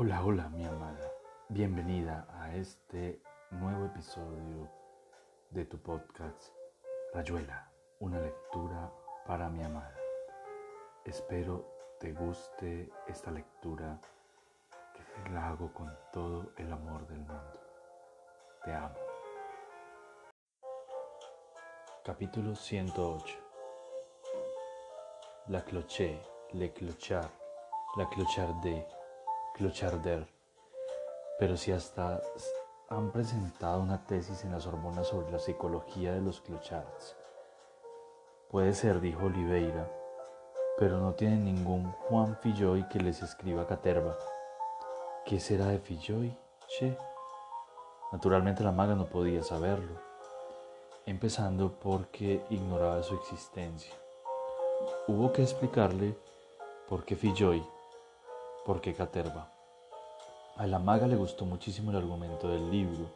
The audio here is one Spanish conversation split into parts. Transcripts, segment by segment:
Hola, hola mi amada, bienvenida a este nuevo episodio de tu podcast Rayuela, una lectura para mi amada. Espero te guste esta lectura que la hago con todo el amor del mundo. Te amo. Capítulo 108 La cloché, le clochard, la clocharde Pero si hasta han presentado una tesis en la Sorbona sobre la psicología de los clochards. Puede ser, dijo Oliveira, pero no tienen ningún Juan Filloy que les escriba caterva. ¿Qué será de Filloy? Che. Naturalmente la maga no podía saberlo, empezando porque ignoraba su existencia. Hubo que explicarle por qué Filloy ¿Por qué Caterva? A la maga le gustó muchísimo el argumento del libro,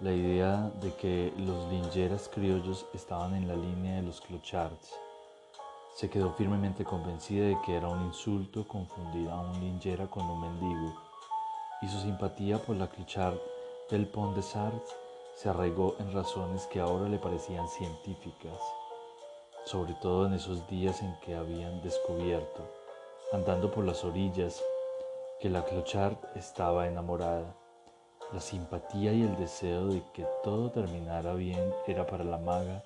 la idea de que los lingeras criollos estaban en la línea de los clochards. Se quedó firmemente convencida de que era un insulto confundir a un lingera con un mendigo, y su simpatía por la clochard del Pont de Sardes se arraigó en razones que ahora le parecían científicas, sobre todo en esos días en que habían descubierto, andando por las orillas que la Clochard estaba enamorada. La simpatía y el deseo de que todo terminara bien era para la maga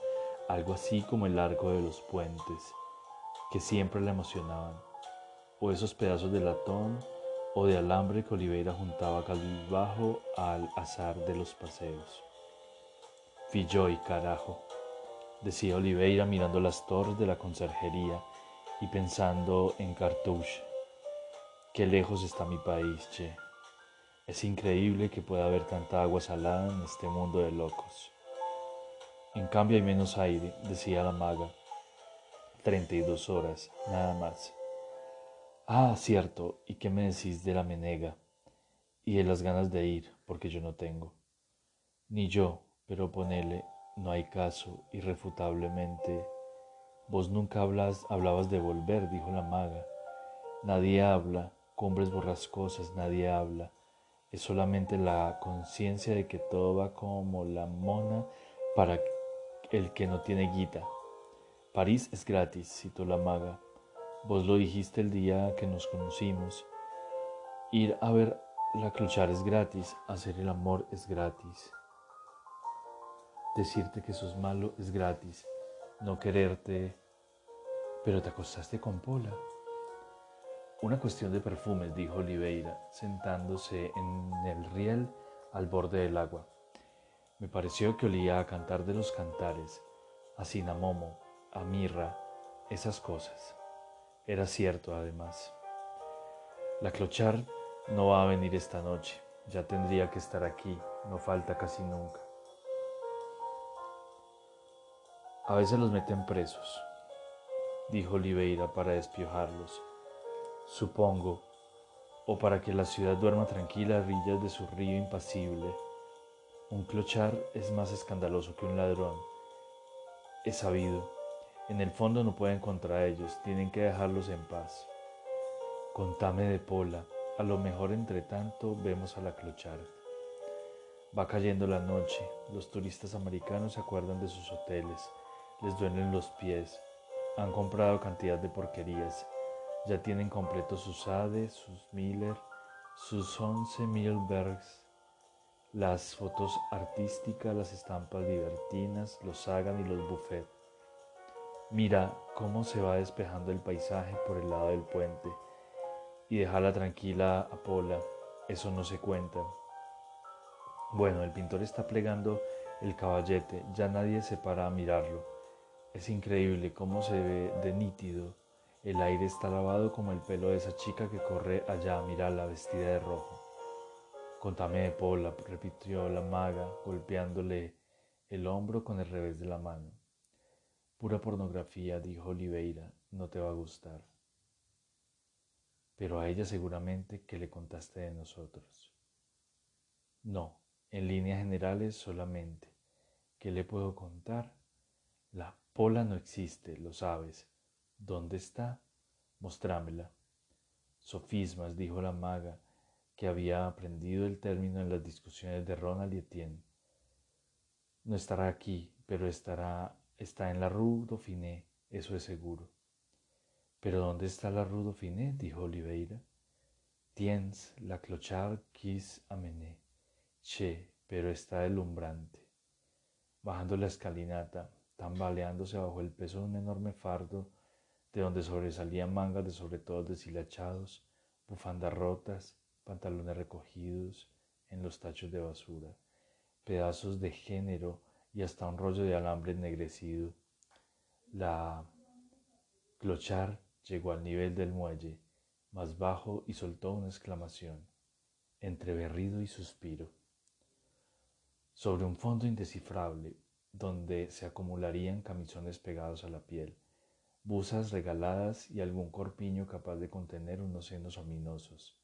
algo así como el arco de los puentes, que siempre la emocionaban, o esos pedazos de latón o de alambre que Oliveira juntaba bajo al azar de los paseos. Filloy, carajo, decía Oliveira mirando las torres de la conserjería y pensando en Cartouche Qué lejos está mi país, che. Es increíble que pueda haber tanta agua salada en este mundo de locos. En cambio hay menos aire, decía la maga. Treinta y dos horas, nada más. Ah, cierto, ¿y qué me decís de la menega? Y de las ganas de ir, porque yo no tengo. Ni yo, pero ponele, no hay caso, irrefutablemente. Vos nunca hablas, hablabas de volver, dijo la maga. Nadie habla, cumbres borrascosas nadie habla, es solamente la conciencia de que todo va como la mona para el que no tiene guita. París es gratis, citó la maga. Vos lo dijiste el día que nos conocimos. Ir a ver la clochar es gratis, hacer el amor es gratis. Decirte que sos malo es gratis, no quererte, pero te acostaste con Pola. Una cuestión de perfumes, dijo Oliveira, sentándose en el riel al borde del agua. Me pareció que olía a cantar de los cantares, a cinamomo, a mirra, esas cosas. Era cierto, además. La clochar no va a venir esta noche. Ya tendría que estar aquí, no falta casi nunca. A veces los meten presos, dijo Oliveira para despiojarlos supongo, o para que la ciudad duerma tranquila a orillas de su río impasible. Un clochar es más escandaloso que un ladrón. Es sabido. En el fondo no pueden contra ellos, tienen que dejarlos en paz. Contame de Pola, a lo mejor entre tanto vemos a la clochar. Va cayendo la noche, los turistas americanos se acuerdan de sus hoteles, les duelen los pies, han comprado cantidad de porquerías ya tienen completos sus Ade, sus Miller, sus 11 Milbergs, las fotos artísticas, las estampas libertinas, los Sagan y los Buffet. Mira cómo se va despejando el paisaje por el lado del puente y déjala tranquila a Pola, eso no se cuenta. Bueno, el pintor está plegando el caballete, ya nadie se para a mirarlo. Es increíble cómo se ve de nítido el aire está lavado como el pelo de esa chica que corre allá a mirarla vestida de rojo. Contame de Pola, repitió la maga, golpeándole el hombro con el revés de la mano. Pura pornografía, dijo Oliveira, no te va a gustar. Pero a ella seguramente que le contaste de nosotros. No, en líneas generales solamente. ¿Qué le puedo contar? La Pola no existe, lo sabes ¿Dónde está? Mostrámela. Sofismas, dijo la maga, que había aprendido el término en las discusiones de Ronald y Etienne. No estará aquí, pero estará, está en la Rue Dauphiné, eso es seguro. ¿Pero dónde está la Rue Dauphiné? dijo Oliveira. Tiens la clochard quis amener. Che, pero está deslumbrante. Bajando la escalinata, tambaleándose bajo el peso de un enorme fardo, de donde sobresalían mangas de sobre todo deshilachados, bufandas rotas, pantalones recogidos en los tachos de basura, pedazos de género y hasta un rollo de alambre ennegrecido. La clochar llegó al nivel del muelle, más bajo, y soltó una exclamación, entre berrido y suspiro. Sobre un fondo indescifrable, donde se acumularían camisones pegados a la piel, busas regaladas y algún corpiño capaz de contener unos senos ominosos.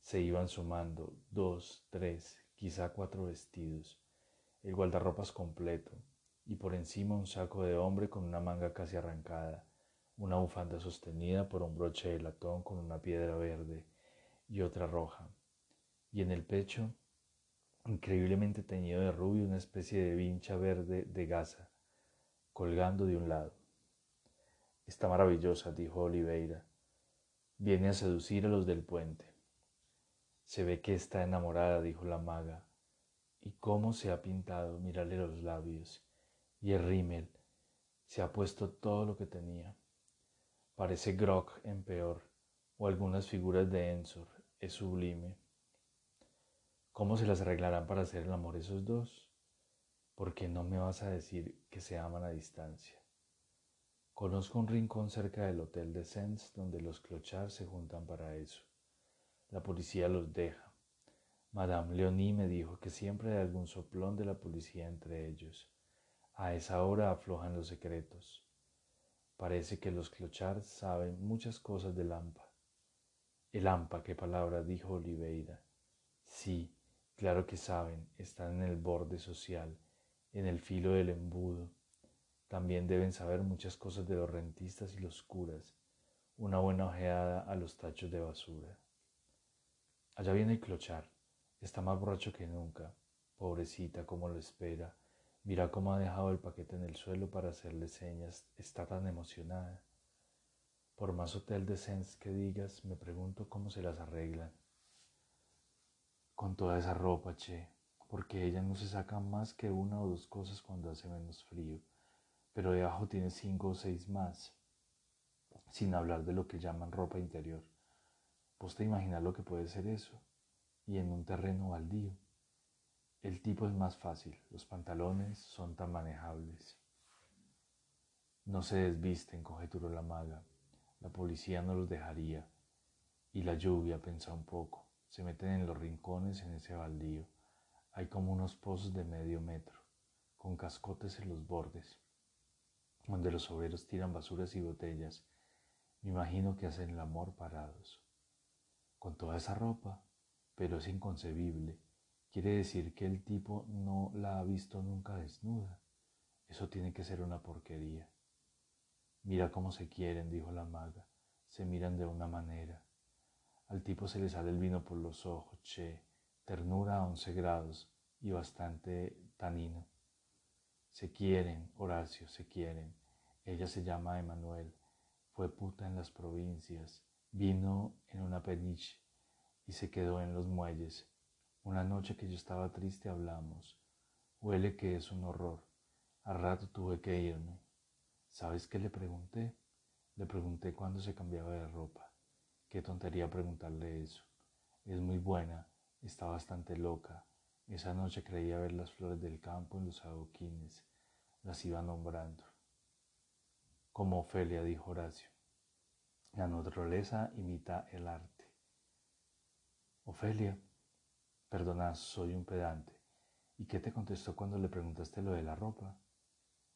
Se iban sumando dos, tres, quizá cuatro vestidos, el guardarropas completo, y por encima un saco de hombre con una manga casi arrancada, una bufanda sostenida por un broche de latón con una piedra verde y otra roja, y en el pecho, increíblemente teñido de rubio, una especie de vincha verde de gasa, colgando de un lado. Está maravillosa, dijo Oliveira. Viene a seducir a los del puente. Se ve que está enamorada, dijo la maga. ¿Y cómo se ha pintado? Mírale los labios. Y el rímel. Se ha puesto todo lo que tenía. Parece Grock en peor, o algunas figuras de Ensor. Es sublime. ¿Cómo se las arreglarán para hacer el amor esos dos? ¿Por qué no me vas a decir que se aman a distancia? Conozco un rincón cerca del Hotel de Sens donde los clochards se juntan para eso. La policía los deja. Madame Leonie me dijo que siempre hay algún soplón de la policía entre ellos. A esa hora aflojan los secretos. Parece que los clochards saben muchas cosas del AMPA. El AMPA, qué palabra dijo Oliveira. Sí, claro que saben, están en el borde social, en el filo del embudo también deben saber muchas cosas de los rentistas y los curas, una buena ojeada a los tachos de basura. Allá viene el clochar, está más borracho que nunca, pobrecita como lo espera, mira cómo ha dejado el paquete en el suelo para hacerle señas, está tan emocionada. Por más hotel de sens que digas, me pregunto cómo se las arreglan. Con toda esa ropa, che, porque ella no se saca más que una o dos cosas cuando hace menos frío pero debajo tiene cinco o seis más, sin hablar de lo que llaman ropa interior. Vos te imaginas lo que puede ser eso, y en un terreno baldío. El tipo es más fácil, los pantalones son tan manejables. No se desvisten, conjeturó la maga. La policía no los dejaría. Y la lluvia, pensa un poco. Se meten en los rincones en ese baldío. Hay como unos pozos de medio metro, con cascotes en los bordes donde los obreros tiran basuras y botellas, me imagino que hacen el amor parados. Con toda esa ropa, pero es inconcebible. Quiere decir que el tipo no la ha visto nunca desnuda. Eso tiene que ser una porquería. Mira cómo se quieren, dijo la maga. Se miran de una manera. Al tipo se le sale el vino por los ojos, che, ternura a once grados y bastante tanino. Se quieren, Horacio, se quieren. Ella se llama Emanuel, fue puta en las provincias, vino en una peniche y se quedó en los muelles. Una noche que yo estaba triste hablamos. Huele que es un horror. A rato tuve que irme. ¿Sabes qué le pregunté? Le pregunté cuándo se cambiaba de ropa. Qué tontería preguntarle eso. Es muy buena, está bastante loca. Esa noche creía ver las flores del campo en los adoquines. Las iba nombrando. Como Ofelia, dijo Horacio. La naturaleza imita el arte. Ofelia, perdona, soy un pedante. ¿Y qué te contestó cuando le preguntaste lo de la ropa?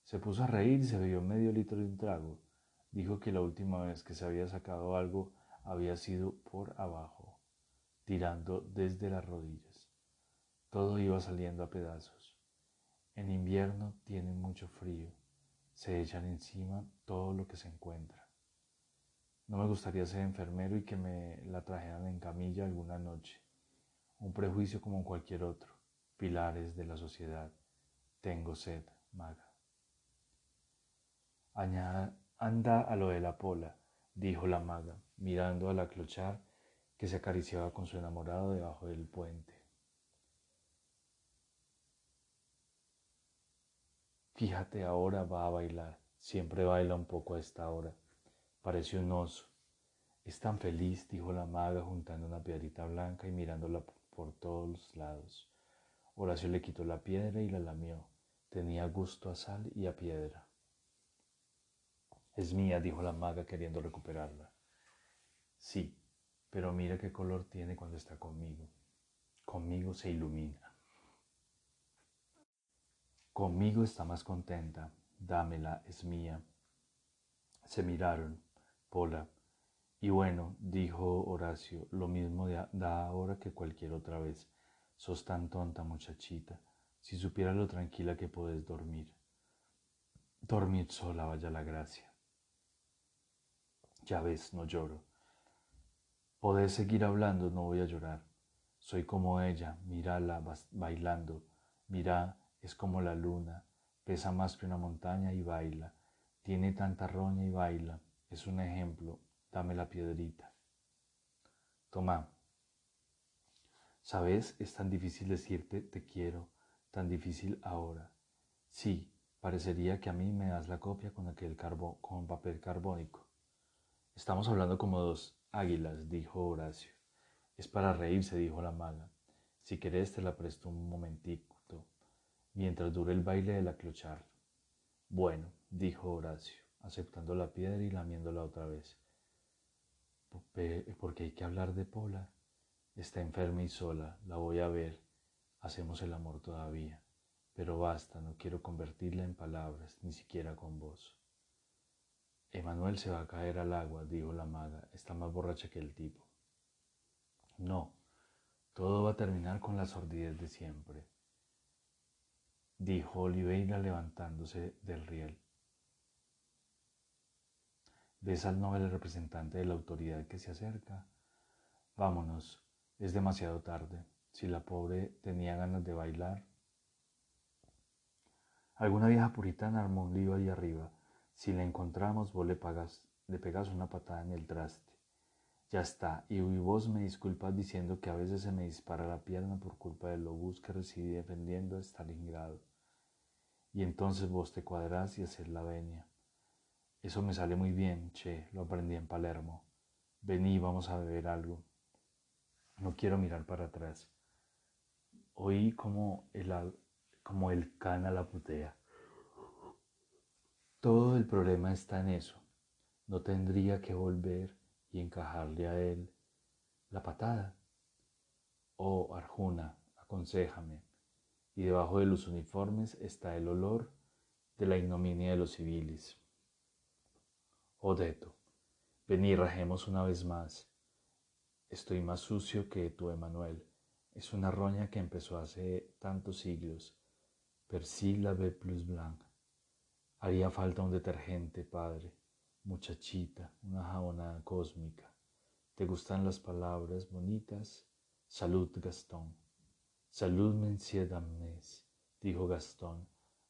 Se puso a reír y se bebió medio litro de un trago. Dijo que la última vez que se había sacado algo había sido por abajo, tirando desde las rodillas. Todo iba saliendo a pedazos. En invierno tiene mucho frío. Se echan encima todo lo que se encuentra. No me gustaría ser enfermero y que me la trajeran en camilla alguna noche. un prejuicio como cualquier otro, pilares de la sociedad. Tengo sed, maga. anda a lo de la pola, dijo la maga, mirando a la clochar que se acariciaba con su enamorado debajo del puente. Fíjate, ahora va a bailar. Siempre baila un poco a esta hora. Parece un oso. Es tan feliz, dijo la maga juntando una piedrita blanca y mirándola por todos lados. Horacio le quitó la piedra y la lamió. Tenía gusto a sal y a piedra. Es mía, dijo la maga queriendo recuperarla. Sí, pero mira qué color tiene cuando está conmigo. Conmigo se ilumina. Conmigo está más contenta. Dámela, es mía. Se miraron. Pola. Y bueno, dijo Horacio, lo mismo da ahora que cualquier otra vez. Sos tan tonta, muchachita. Si supieras lo tranquila que puedes dormir. Dormir sola, vaya la gracia. Ya ves, no lloro. Podés seguir hablando, no voy a llorar. Soy como ella, mírala bailando. Mira, es como la luna, pesa más que una montaña y baila. Tiene tanta roña y baila. Es un ejemplo. Dame la piedrita. Toma. ¿Sabes? Es tan difícil decirte te quiero, tan difícil ahora. Sí, parecería que a mí me das la copia con aquel carbón, con papel carbónico. Estamos hablando como dos águilas, dijo Horacio. Es para reírse, dijo la mala. Si querés te la presto un momentito, mientras dure el baile de la clochar. Bueno, dijo Horacio, aceptando la piedra y lamiéndola otra vez. Porque hay que hablar de Pola. Está enferma y sola, la voy a ver. Hacemos el amor todavía. Pero basta, no quiero convertirla en palabras, ni siquiera con vos. Emanuel se va a caer al agua, dijo la maga, está más borracha que el tipo. No, todo va a terminar con la sordidez de siempre, dijo Oliveira levantándose del riel. ¿Ves al noble representante de la autoridad que se acerca? Vámonos, es demasiado tarde. Si la pobre tenía ganas de bailar. Alguna vieja puritana armó un lío ahí arriba si la encontramos, vos le, pagas, le pegas una patada en el traste. Ya está, y vos me disculpas diciendo que a veces se me dispara la pierna por culpa del obús que recibí defendiendo a Stalingrado. Y entonces vos te cuadrás y haces la venia. Eso me sale muy bien, che, lo aprendí en Palermo. Vení, vamos a beber algo. No quiero mirar para atrás. Oí como el, como el cana la putea. Todo el problema está en eso. No tendría que volver y encajarle a él la patada. Oh, Arjuna, aconséjame. Y debajo de los uniformes está el olor de la ignominia de los civiles. Odeto, ven y rajemos una vez más. Estoy más sucio que tú, Emanuel. Es una roña que empezó hace tantos siglos. Persil la ve plus blanc. Haría falta un detergente, padre, muchachita, una jabonada cósmica. ¿Te gustan las palabras bonitas? Salud, Gastón. Salud, monsieur dames, dijo Gastón.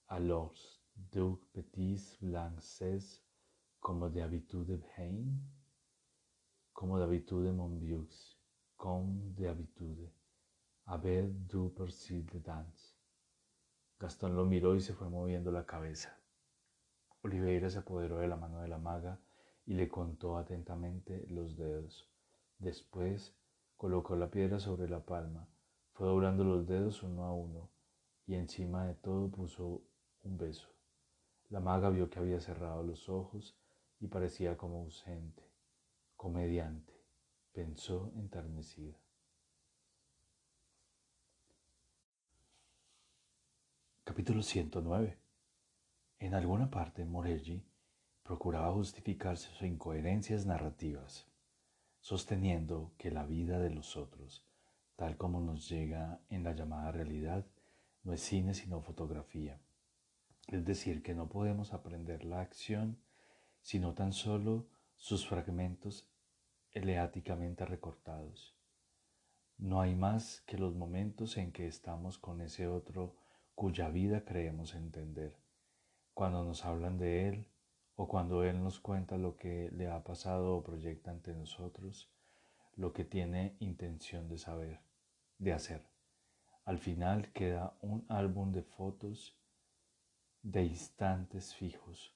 Alors, deux petits blancs como de habitude Hein? Como de habitude mon vieux, comme de habitude. ver, du persil de dance. Gastón lo miró y se fue moviendo la cabeza. Oliveira se apoderó de la mano de la maga y le contó atentamente los dedos. Después colocó la piedra sobre la palma, fue doblando los dedos uno a uno y encima de todo puso un beso. La maga vio que había cerrado los ojos y parecía como ausente, comediante, pensó enternecida. Capítulo 109 en alguna parte, Morelli procuraba justificar sus incoherencias narrativas, sosteniendo que la vida de los otros, tal como nos llega en la llamada realidad, no es cine sino fotografía. Es decir, que no podemos aprender la acción sino tan solo sus fragmentos eleáticamente recortados. No hay más que los momentos en que estamos con ese otro cuya vida creemos entender. Cuando nos hablan de Él o cuando Él nos cuenta lo que le ha pasado o proyecta ante nosotros, lo que tiene intención de saber, de hacer. Al final queda un álbum de fotos de instantes fijos,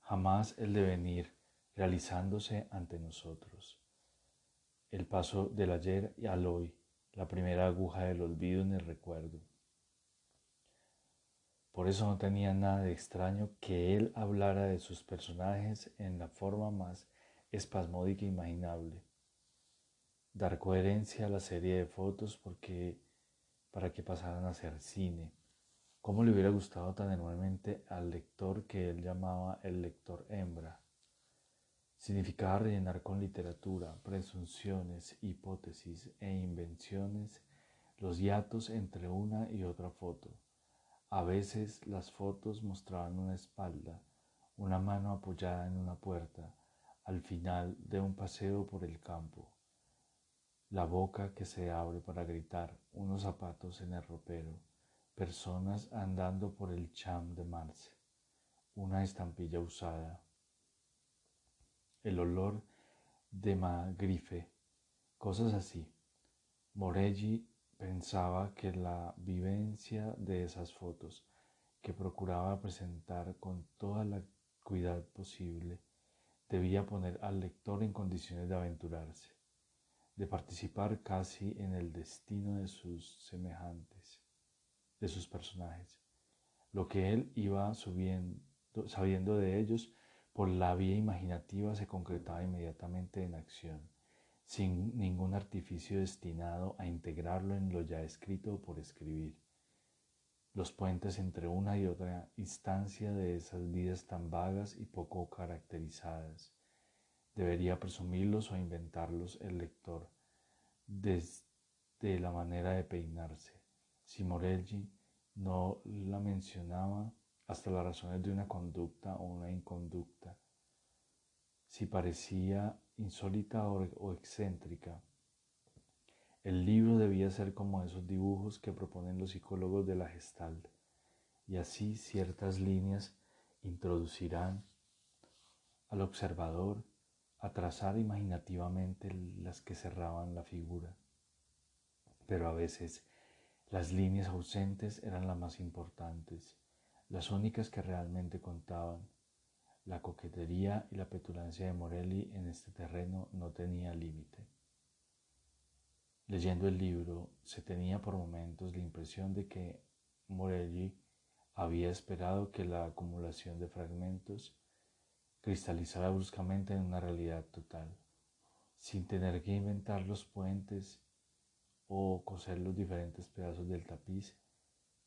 jamás el devenir realizándose ante nosotros. El paso del ayer al hoy, la primera aguja del olvido en el recuerdo. Por eso no tenía nada de extraño que él hablara de sus personajes en la forma más espasmódica imaginable. Dar coherencia a la serie de fotos porque para que pasaran a ser cine. ¿Cómo le hubiera gustado tan enormemente al lector que él llamaba el lector hembra? Significaba rellenar con literatura, presunciones, hipótesis e invenciones los hiatos entre una y otra foto a veces las fotos mostraban una espalda, una mano apoyada en una puerta, al final de un paseo por el campo, la boca que se abre para gritar, unos zapatos en el ropero, personas andando por el cham de Marce, una estampilla usada, el olor de magrife, cosas así. Morelli Pensaba que la vivencia de esas fotos, que procuraba presentar con toda la cuidad posible, debía poner al lector en condiciones de aventurarse, de participar casi en el destino de sus semejantes, de sus personajes. Lo que él iba subiendo, sabiendo de ellos por la vía imaginativa se concretaba inmediatamente en acción sin ningún artificio destinado a integrarlo en lo ya escrito o por escribir. Los puentes entre una y otra instancia de esas vidas tan vagas y poco caracterizadas. Debería presumirlos o inventarlos el lector desde la manera de peinarse. Si Morelli no la mencionaba hasta las razones de una conducta o una inconducta, si parecía insólita o, excéntrica. El libro debía ser como esos dibujos que proponen los psicólogos de la Gestalt, y así ciertas líneas introducirán al observador a trazar imaginativamente las que cerraban la figura. Pero a veces las líneas ausentes eran las más importantes, las únicas que realmente contaban, la coquetería y la petulancia de Morelli en este terreno no tenía límite. Leyendo el libro, se tenía por momentos la impresión de que Morelli había esperado que la acumulación de fragmentos cristalizara bruscamente en una realidad total, sin tener que inventar los puentes o coser los diferentes pedazos del tapiz,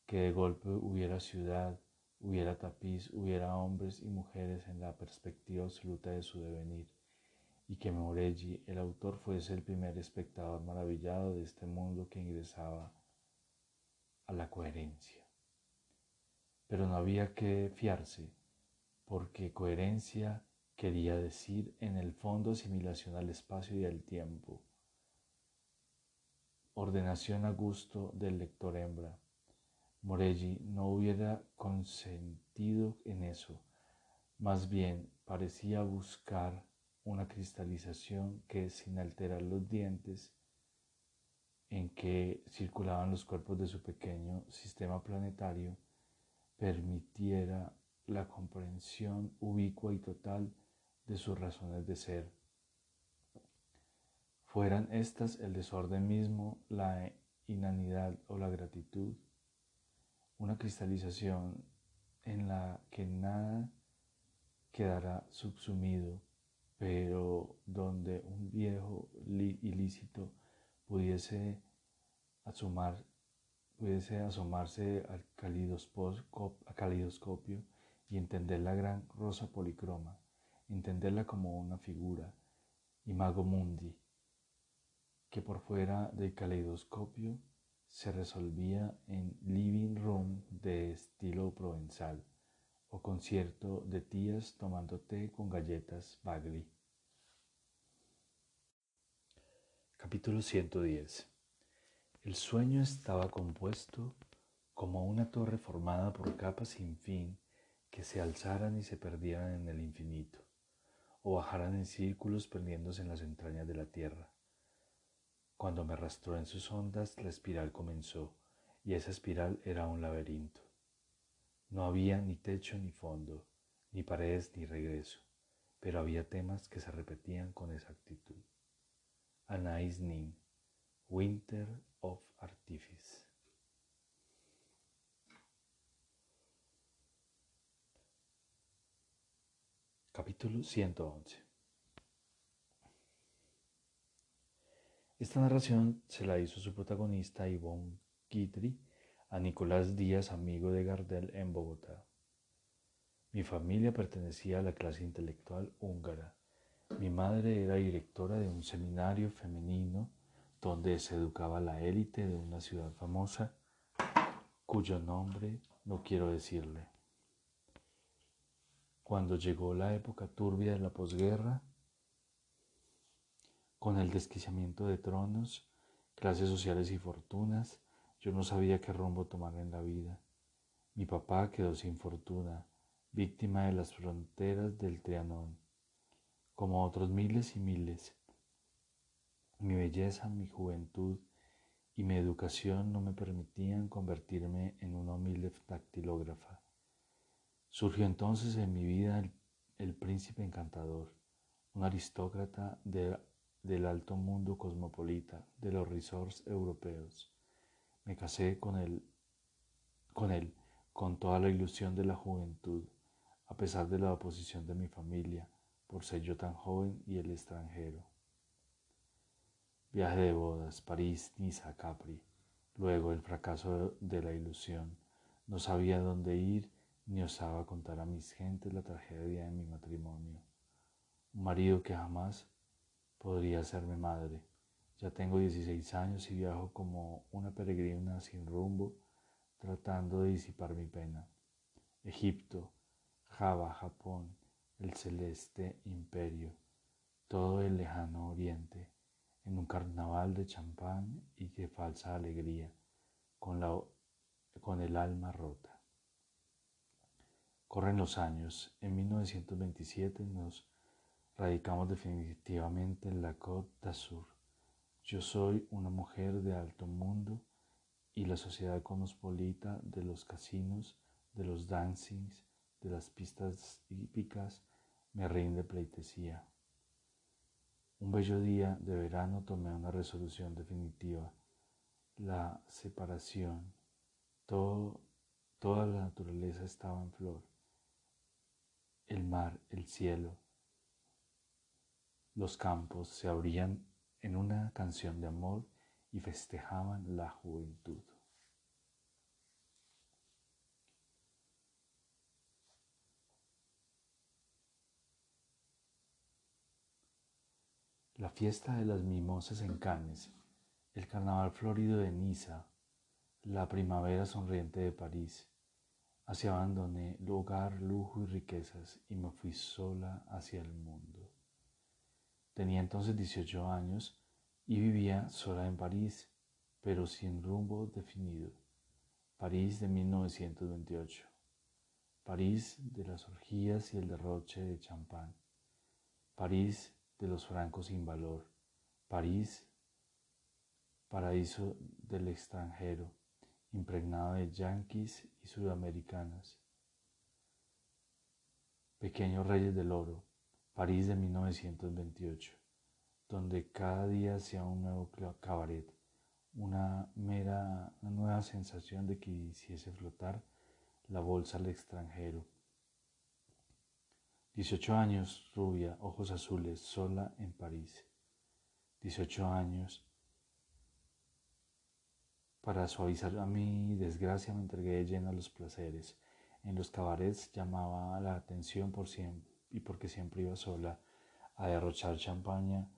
que de golpe hubiera ciudad, hubiera tapiz, hubiera hombres y mujeres en la perspectiva absoluta de su devenir, y que Morelli, el autor, fuese el primer espectador maravillado de este mundo que ingresaba a la coherencia. Pero no había que fiarse, porque coherencia quería decir en el fondo asimilación al espacio y al tiempo, ordenación a gusto del lector hembra, Morelli no hubiera consentido en eso, más bien parecía buscar una cristalización que sin alterar los dientes en que circulaban los cuerpos de su pequeño sistema planetario, permitiera la comprensión ubicua y total de sus razones de ser. Fueran estas el desorden mismo, la inanidad o la gratitud, una cristalización en la que nada quedará subsumido, pero donde un viejo ilícito pudiese, asomar, pudiese asomarse al calidoscopio y entender la gran rosa policroma, entenderla como una figura, imago mundi, que por fuera del caleidoscopio se resolvía en living room de estilo provenzal o concierto de tías tomando té con galletas Bagley. Capítulo 110. El sueño estaba compuesto como una torre formada por capas sin fin que se alzaran y se perdieran en el infinito, o bajaran en círculos perdiéndose en las entrañas de la tierra. Cuando me arrastró en sus ondas, la espiral comenzó, y esa espiral era un laberinto. No había ni techo ni fondo, ni paredes ni regreso, pero había temas que se repetían con exactitud. Anais Nin, Winter of Artifice. Capítulo 111 Esta narración se la hizo su protagonista Yvonne Guidry a Nicolás Díaz, amigo de Gardel en Bogotá. Mi familia pertenecía a la clase intelectual húngara. Mi madre era directora de un seminario femenino donde se educaba la élite de una ciudad famosa cuyo nombre no quiero decirle. Cuando llegó la época turbia de la posguerra, con el desquiciamiento de tronos, clases sociales y fortunas, yo no sabía qué rumbo tomar en la vida. Mi papá quedó sin fortuna, víctima de las fronteras del Trianón, como otros miles y miles. Mi belleza, mi juventud y mi educación no me permitían convertirme en una humilde dactilógrafa. Surgió entonces en mi vida el, príncipe encantador, un aristócrata del alto mundo cosmopolita, de los resorts europeos. Me casé con él, con él, con toda la ilusión de la juventud, a pesar de la oposición de mi familia, por ser yo tan joven y el extranjero. Viaje de bodas, París, Niza, Capri. Luego el fracaso de la ilusión. No sabía dónde ir ni osaba contar a mis gentes la tragedia de mi matrimonio. Un marido que jamás podría hacerme madre. Ya tengo 16 años y viajo como una peregrina sin rumbo, tratando de disipar mi pena. Egipto, Java, Japón, el celeste imperio, todo el lejano oriente, en un carnaval de champán y de falsa alegría, con, la, con el alma rota. Corren los años. En 1927 nos radicamos definitivamente en la Côte d'Azur. Yo soy una mujer de alto mundo y la sociedad cosmopolita de los casinos, de los dancings, de las pistas hípicas me rinde pleitesía. Un bello día de verano tomé una resolución definitiva, la separación. Todo, toda la naturaleza estaba en flor el mar, el cielo, los campos se abrían en una canción de amor y festejaban la juventud. La fiesta de las mimosas en Cannes, el carnaval florido de Niza, la primavera sonriente de París, Así abandoné hogar, lujo y riquezas y me fui sola hacia el mundo. Tenía entonces 18 años y vivía sola en París, pero sin rumbo definido. París de 1928. París de las orgías y el derroche de champán. París de los francos sin valor. París, paraíso del extranjero impregnado de yanquis y sudamericanas. Pequeños Reyes del Oro, París de 1928, donde cada día sea un nuevo cabaret, una mera, una nueva sensación de que hiciese flotar la bolsa al extranjero. 18 años, rubia, ojos azules, sola en París. 18 años, para suavizar a mi desgracia me entregué lleno a los placeres. En los cabarets llamaba la atención por siempre y porque siempre iba sola a derrochar champaña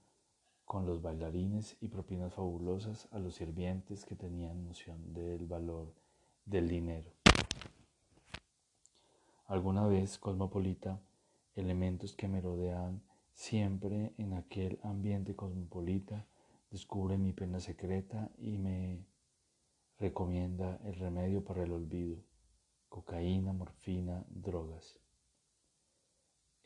con los bailarines y propinas fabulosas a los sirvientes que tenían noción del valor del dinero. Alguna vez, cosmopolita, elementos que me rodean siempre en aquel ambiente cosmopolita, descubre mi pena secreta y me recomienda el remedio para el olvido, cocaína, morfina, drogas.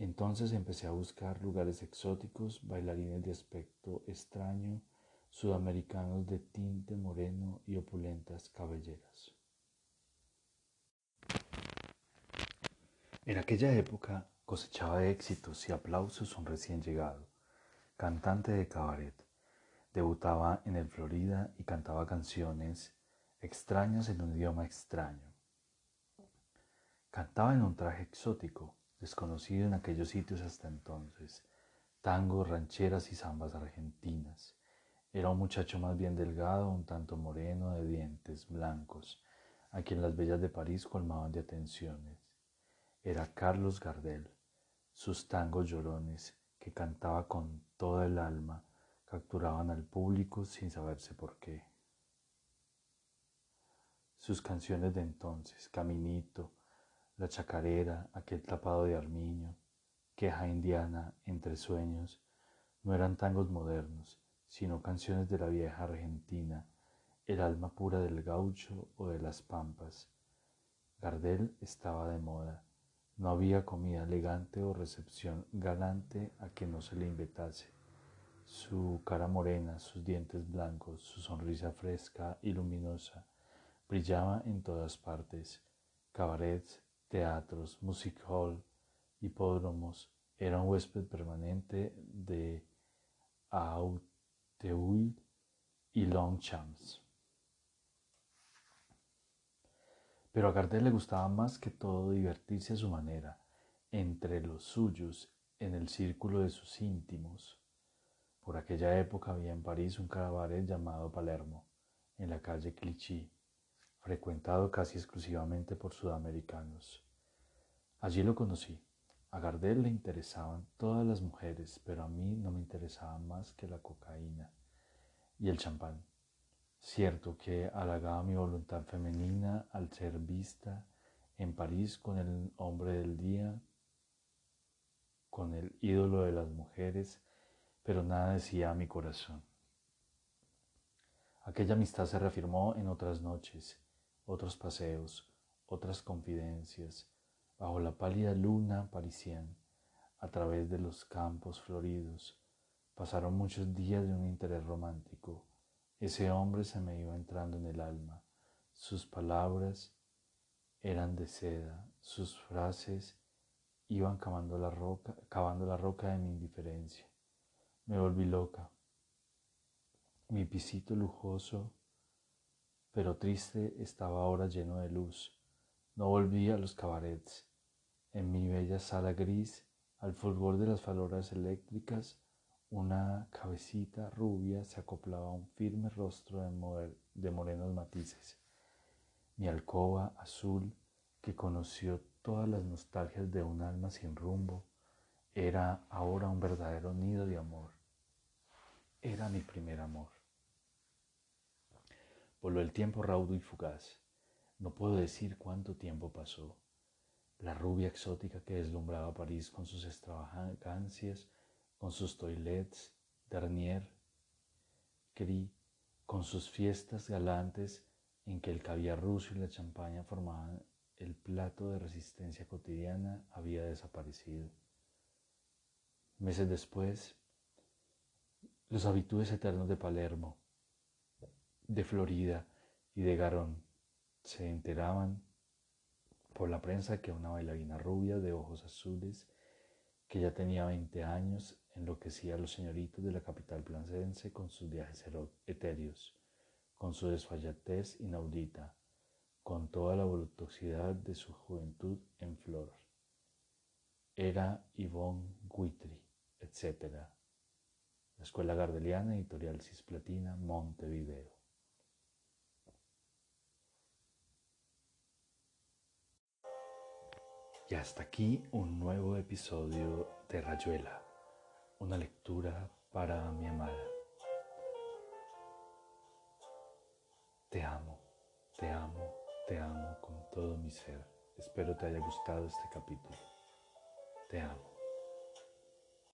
Entonces empecé a buscar lugares exóticos, bailarines de aspecto extraño, sudamericanos de tinte moreno y opulentas cabelleras. En aquella época cosechaba éxitos y aplausos un recién llegado, cantante de cabaret. Debutaba en el Florida y cantaba canciones extrañas en un idioma extraño. Cantaba en un traje exótico, desconocido en aquellos sitios hasta entonces, tangos, rancheras y zambas argentinas. Era un muchacho más bien delgado, un tanto moreno, de dientes blancos, a quien las bellas de París colmaban de atenciones. Era Carlos Gardel, sus tangos llorones, que cantaba con toda el alma, capturaban al público sin saberse por qué. Sus canciones de entonces, Caminito, La Chacarera, aquel tapado de armiño, Queja indiana, Entre sueños, no eran tangos modernos, sino canciones de la vieja Argentina, el alma pura del gaucho o de las pampas. Gardel estaba de moda. No había comida elegante o recepción galante a que no se le invitase. Su cara morena, sus dientes blancos, su sonrisa fresca y luminosa brillaba en todas partes. Cabarets, teatros, music hall, hipódromos. Era un huésped permanente de Aut y Longchamps. Pero a Gardel le gustaba más que todo divertirse a su manera, entre los suyos, en el círculo de sus íntimos. Por aquella época había en París un cabaret llamado Palermo, en la calle Clichy, frecuentado casi exclusivamente por sudamericanos. Allí lo conocí. A Gardel le interesaban todas las mujeres, pero a mí no me interesaba más que la cocaína y el champán. Cierto que halagaba mi voluntad femenina al ser vista en París con el hombre del día, con el ídolo de las mujeres, pero nada decía a mi corazón. Aquella amistad se reafirmó en otras noches, otros paseos, otras confidencias, bajo la pálida luna parisiana, a través de los campos floridos, pasaron muchos días de un interés romántico. Ese hombre se me iba entrando en el alma. Sus palabras eran de seda, sus frases iban cavando la roca, cavando la roca de mi indiferencia. Me volví loca. Mi pisito lujoso, pero triste, estaba ahora lleno de luz. No volví a los cabarets. En mi bella sala gris, al fulgor de las farolas eléctricas, una cabecita rubia se acoplaba a un firme rostro de, de morenos matices. Mi alcoba azul, que conoció todas las nostalgias de un alma sin rumbo, era ahora un verdadero nido de amor. Era mi primer amor. Voló el tiempo raudo y fugaz. No puedo decir cuánto tiempo pasó. La rubia exótica que deslumbraba París con sus extravagancias, con sus toilets, Dernier, Cri, con sus fiestas galantes en que el caviar ruso y la champaña formaban el plato de resistencia cotidiana, había desaparecido. Meses después, los habitudes eternos de Palermo, de Florida y de Garón se enteraban por la prensa que una bailarina rubia de ojos azules, que ya tenía 20 años, enloquecía a los señoritos de la capital placense con sus viajes etéreos, con su desfallatez inaudita, con toda la voluptuosidad de su juventud en flor. Era Yvonne Guitry, etc. La Escuela Gardeliana, Editorial Cisplatina, Montevideo. Y hasta aquí un nuevo episodio de Rayuela, una lectura para mi amada. Te amo, te amo, te amo con todo mi ser. Espero te haya gustado este capítulo. Te amo.